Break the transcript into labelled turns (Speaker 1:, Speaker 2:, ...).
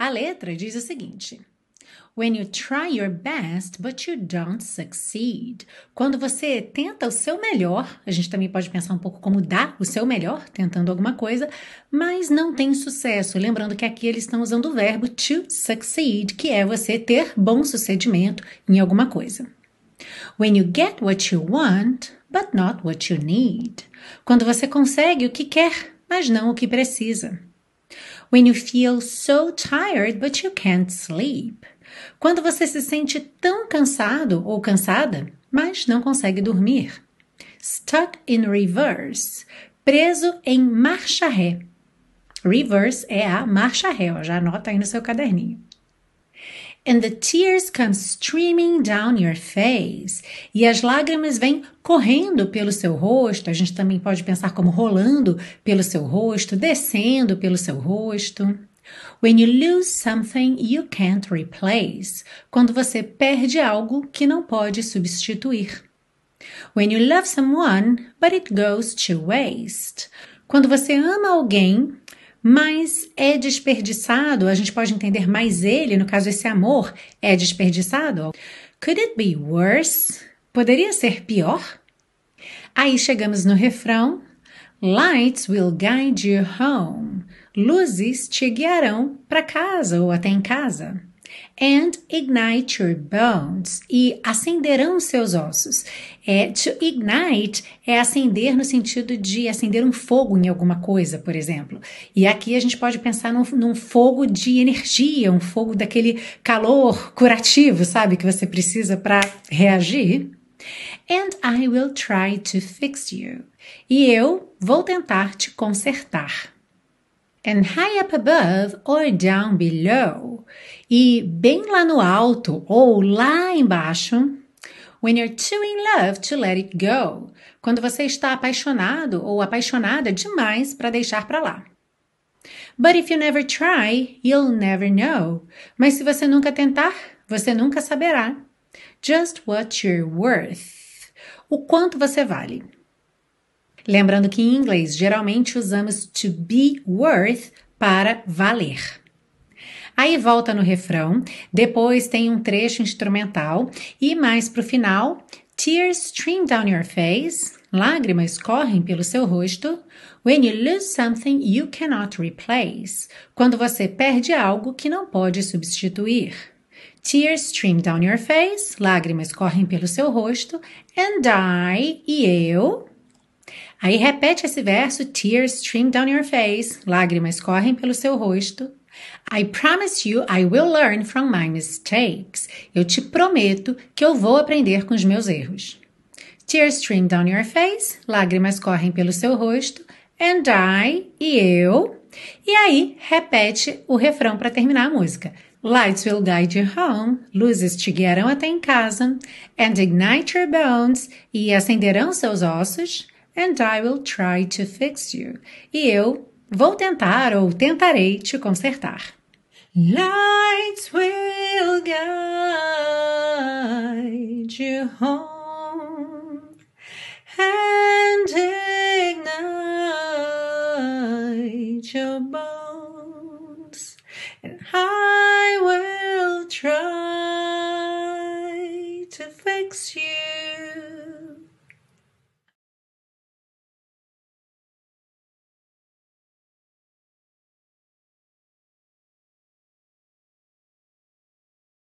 Speaker 1: A letra diz o seguinte: When you try your best, but you don't succeed. Quando você tenta o seu melhor, a gente também pode pensar um pouco como dar o seu melhor, tentando alguma coisa, mas não tem sucesso. Lembrando que aqui eles estão usando o verbo to succeed, que é você ter bom sucedimento em alguma coisa. When you get what you want, but not what you need. Quando você consegue o que quer, mas não o que precisa. When you feel so tired, but you can't sleep. Quando você se sente tão cansado ou cansada, mas não consegue dormir. Stuck in reverse, preso em marcha ré. Reverse é a marcha ré, ó, já anota aí no seu caderninho. And the tears come streaming down your face. E as lágrimas vêm correndo pelo seu rosto. A gente também pode pensar como rolando pelo seu rosto, descendo pelo seu rosto. When you lose something you can't replace. Quando você perde algo que não pode substituir. When you love someone, but it goes to waste. Quando você ama alguém, mas é desperdiçado, a gente pode entender mais ele, no caso, esse amor é desperdiçado. Could it be worse? Poderia ser pior? Aí chegamos no refrão. Lights will guide you home. Luzes te guiarão para casa ou até em casa. And ignite your bones. E acenderão seus ossos. É, to ignite é acender no sentido de acender um fogo em alguma coisa, por exemplo. E aqui a gente pode pensar num, num fogo de energia, um fogo daquele calor curativo, sabe? Que você precisa para reagir. And I will try to fix you. E eu vou tentar te consertar and high up above or down below. E bem lá no alto ou lá embaixo. When you're too in love to let it go. Quando você está apaixonado ou apaixonada demais para deixar para lá. But if you never try, you'll never know. Mas se você nunca tentar, você nunca saberá. Just what you're worth. O quanto você vale. Lembrando que em inglês geralmente usamos to be worth para valer. Aí volta no refrão, depois tem um trecho instrumental e mais para o final, tears stream down your face, lágrimas correm pelo seu rosto. When you lose something you cannot replace, quando você perde algo que não pode substituir. Tears stream down your face, lágrimas correm pelo seu rosto. And I, e eu, Aí repete esse verso: Tears stream down your face, lágrimas correm pelo seu rosto. I promise you I will learn from my mistakes. Eu te prometo que eu vou aprender com os meus erros. Tears stream down your face, lágrimas correm pelo seu rosto. And I, e eu. E aí repete o refrão para terminar a música. Lights will guide you home, luzes te guiarão até em casa, and ignite your bones, e acenderão seus ossos and I will try to fix you. E eu vou tentar ou tentarei te consertar. Lights will guide you home and ignite your bones, and I will try to fix you.